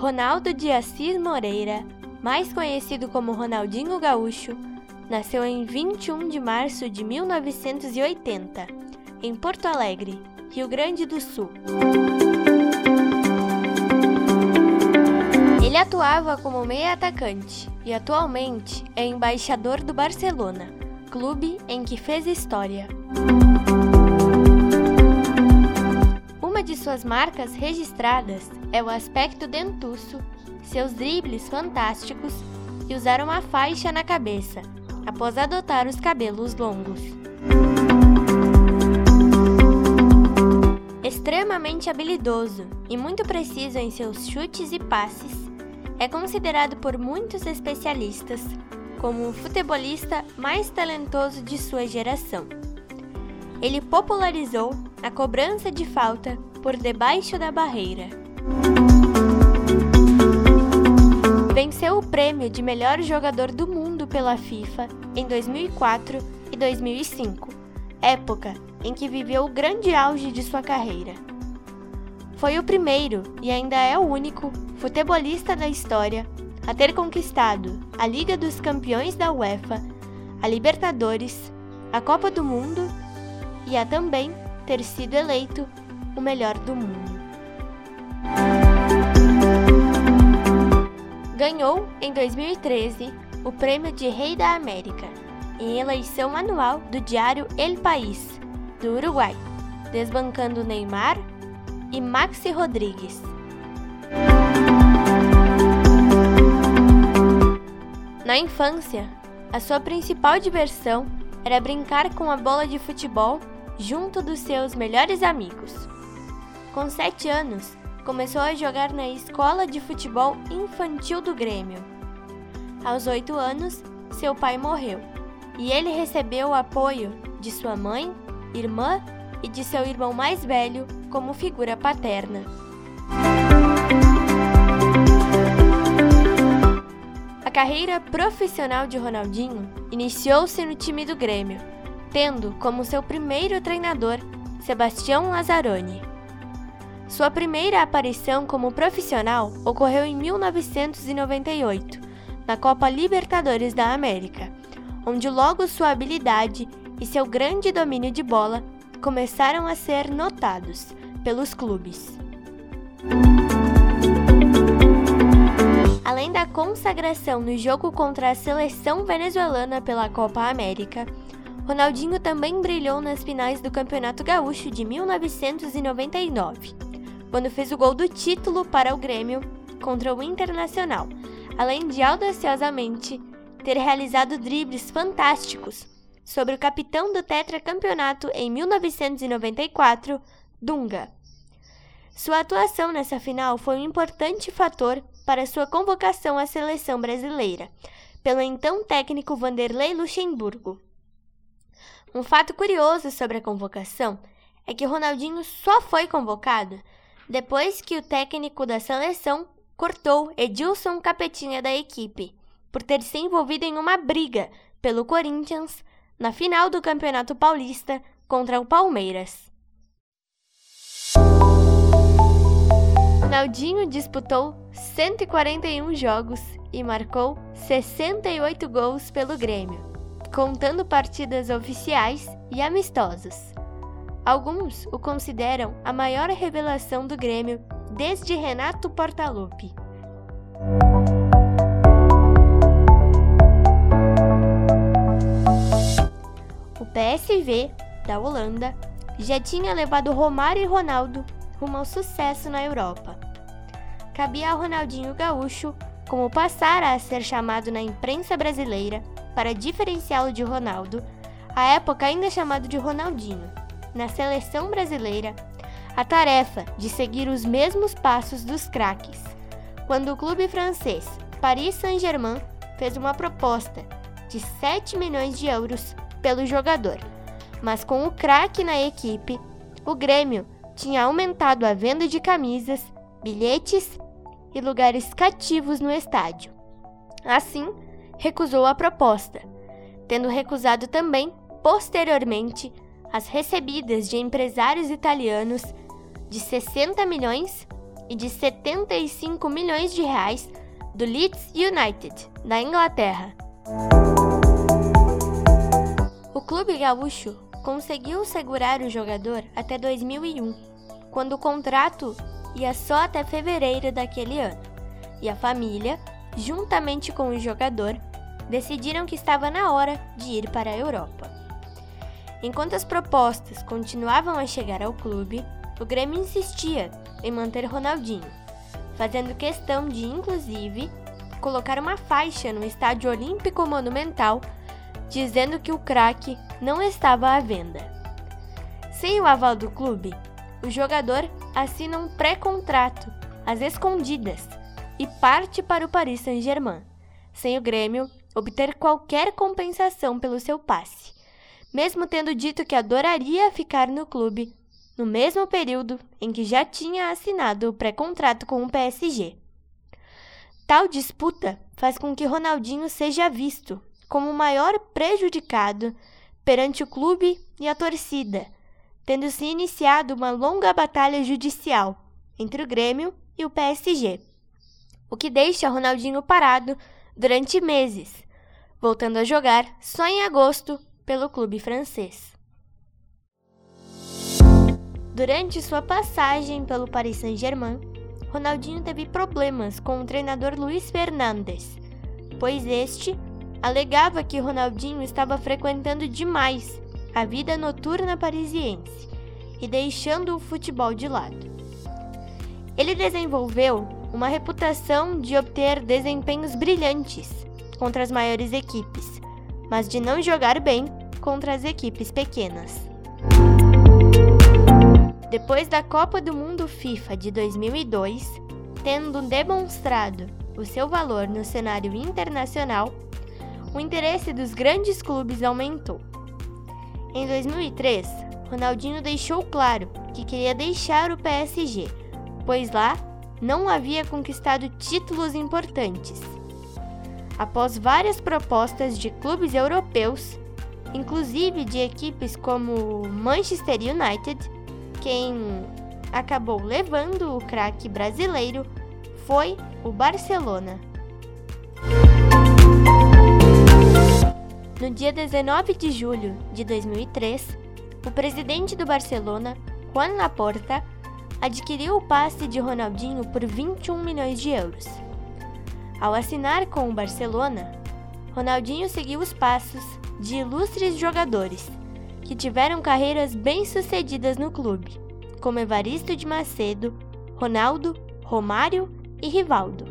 Ronaldo de Assis Moreira, mais conhecido como Ronaldinho Gaúcho, nasceu em 21 de março de 1980, em Porto Alegre, Rio Grande do Sul. Ele atuava como meia atacante e atualmente é embaixador do Barcelona, clube em que fez história. Uma de suas marcas registradas é o aspecto dentuço, seus dribles fantásticos e usar uma faixa na cabeça, após adotar os cabelos longos. Extremamente habilidoso e muito preciso em seus chutes e passes, é considerado por muitos especialistas como o futebolista mais talentoso de sua geração. Ele popularizou a cobrança de falta por debaixo da barreira. Venceu o prêmio de melhor jogador do mundo pela FIFA em 2004 e 2005, época em que viveu o grande auge de sua carreira. Foi o primeiro e ainda é o único futebolista da história a ter conquistado a Liga dos Campeões da UEFA, a Libertadores, a Copa do Mundo e a também ter sido eleito o melhor do mundo. Ganhou, em 2013, o prêmio de Rei da América, em eleição anual do diário El País, do Uruguai, desbancando Neymar e Maxi Rodrigues. Na infância, a sua principal diversão era brincar com a bola de futebol junto dos seus melhores amigos. Com sete anos, começou a jogar na escola de futebol infantil do Grêmio. Aos oito anos, seu pai morreu e ele recebeu o apoio de sua mãe, irmã e de seu irmão mais velho como figura paterna. A carreira profissional de Ronaldinho iniciou-se no time do Grêmio, tendo como seu primeiro treinador Sebastião Lazzaroni. Sua primeira aparição como profissional ocorreu em 1998, na Copa Libertadores da América, onde logo sua habilidade e seu grande domínio de bola começaram a ser notados pelos clubes. Além da consagração no jogo contra a seleção venezuelana pela Copa América, Ronaldinho também brilhou nas finais do Campeonato Gaúcho de 1999, quando fez o gol do título para o Grêmio contra o Internacional, além de audaciosamente ter realizado dribles fantásticos sobre o capitão do tetracampeonato em 1994, Dunga. Sua atuação nessa final foi um importante fator para sua convocação à seleção brasileira, pelo então técnico Vanderlei Luxemburgo. Um fato curioso sobre a convocação é que Ronaldinho só foi convocado depois que o técnico da seleção cortou Edilson Capetinha da equipe, por ter se envolvido em uma briga pelo Corinthians na final do Campeonato Paulista contra o Palmeiras. Ronaldinho disputou 141 jogos e marcou 68 gols pelo Grêmio, contando partidas oficiais e amistosas. Alguns o consideram a maior revelação do Grêmio desde Renato Portaluppi. PSV, da Holanda, já tinha levado Romário e Ronaldo rumo ao sucesso na Europa. Cabia ao Ronaldinho Gaúcho como passar a ser chamado na imprensa brasileira para diferenciá-lo de Ronaldo, à época ainda chamado de Ronaldinho, na seleção brasileira, a tarefa de seguir os mesmos passos dos craques, quando o clube francês Paris Saint-Germain fez uma proposta de 7 milhões de euros pelo jogador. Mas com o craque na equipe, o Grêmio tinha aumentado a venda de camisas, bilhetes e lugares cativos no estádio. Assim, recusou a proposta, tendo recusado também, posteriormente, as recebidas de empresários italianos de 60 milhões e de 75 milhões de reais do Leeds United, da Inglaterra. O clube gaúcho conseguiu segurar o jogador até 2001, quando o contrato ia só até fevereiro daquele ano, e a família, juntamente com o jogador, decidiram que estava na hora de ir para a Europa. Enquanto as propostas continuavam a chegar ao clube, o Grêmio insistia em manter Ronaldinho, fazendo questão de, inclusive, colocar uma faixa no Estádio Olímpico Monumental dizendo que o craque não estava à venda. Sem o aval do clube, o jogador assina um pré-contrato às escondidas e parte para o Paris Saint-Germain, sem o Grêmio obter qualquer compensação pelo seu passe, mesmo tendo dito que adoraria ficar no clube no mesmo período em que já tinha assinado o pré-contrato com o PSG. Tal disputa faz com que Ronaldinho seja visto como o maior prejudicado perante o clube e a torcida, tendo se iniciado uma longa batalha judicial entre o Grêmio e o PSG, o que deixa Ronaldinho parado durante meses, voltando a jogar só em agosto pelo clube francês. Durante sua passagem pelo Paris Saint-Germain, Ronaldinho teve problemas com o treinador Luiz Fernandes, pois este alegava que Ronaldinho estava frequentando demais a vida noturna parisiense e deixando o futebol de lado. Ele desenvolveu uma reputação de obter desempenhos brilhantes contra as maiores equipes, mas de não jogar bem contra as equipes pequenas. Depois da Copa do Mundo FIFA de 2002, tendo demonstrado o seu valor no cenário internacional, o interesse dos grandes clubes aumentou. Em 2003, Ronaldinho deixou claro que queria deixar o PSG, pois lá não havia conquistado títulos importantes. Após várias propostas de clubes europeus, inclusive de equipes como Manchester United, quem acabou levando o craque brasileiro foi o Barcelona. No dia 19 de julho de 2003, o presidente do Barcelona, Juan Laporta, adquiriu o passe de Ronaldinho por 21 milhões de euros. Ao assinar com o Barcelona, Ronaldinho seguiu os passos de ilustres jogadores que tiveram carreiras bem-sucedidas no clube, como Evaristo de Macedo, Ronaldo, Romário e Rivaldo.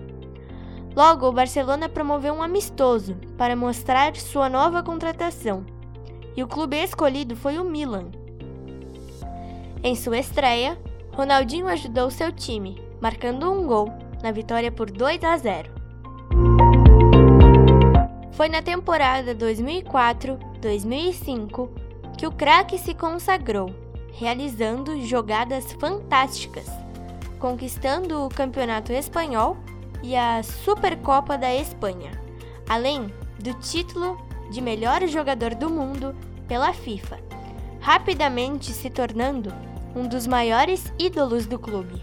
Logo, o Barcelona promoveu um amistoso para mostrar sua nova contratação, e o clube escolhido foi o Milan. Em sua estreia, Ronaldinho ajudou seu time, marcando um gol na vitória por 2 a 0. Foi na temporada 2004-2005 que o craque se consagrou, realizando jogadas fantásticas, conquistando o campeonato espanhol e a Supercopa da Espanha, além do título de melhor jogador do mundo pela FIFA, rapidamente se tornando um dos maiores ídolos do clube.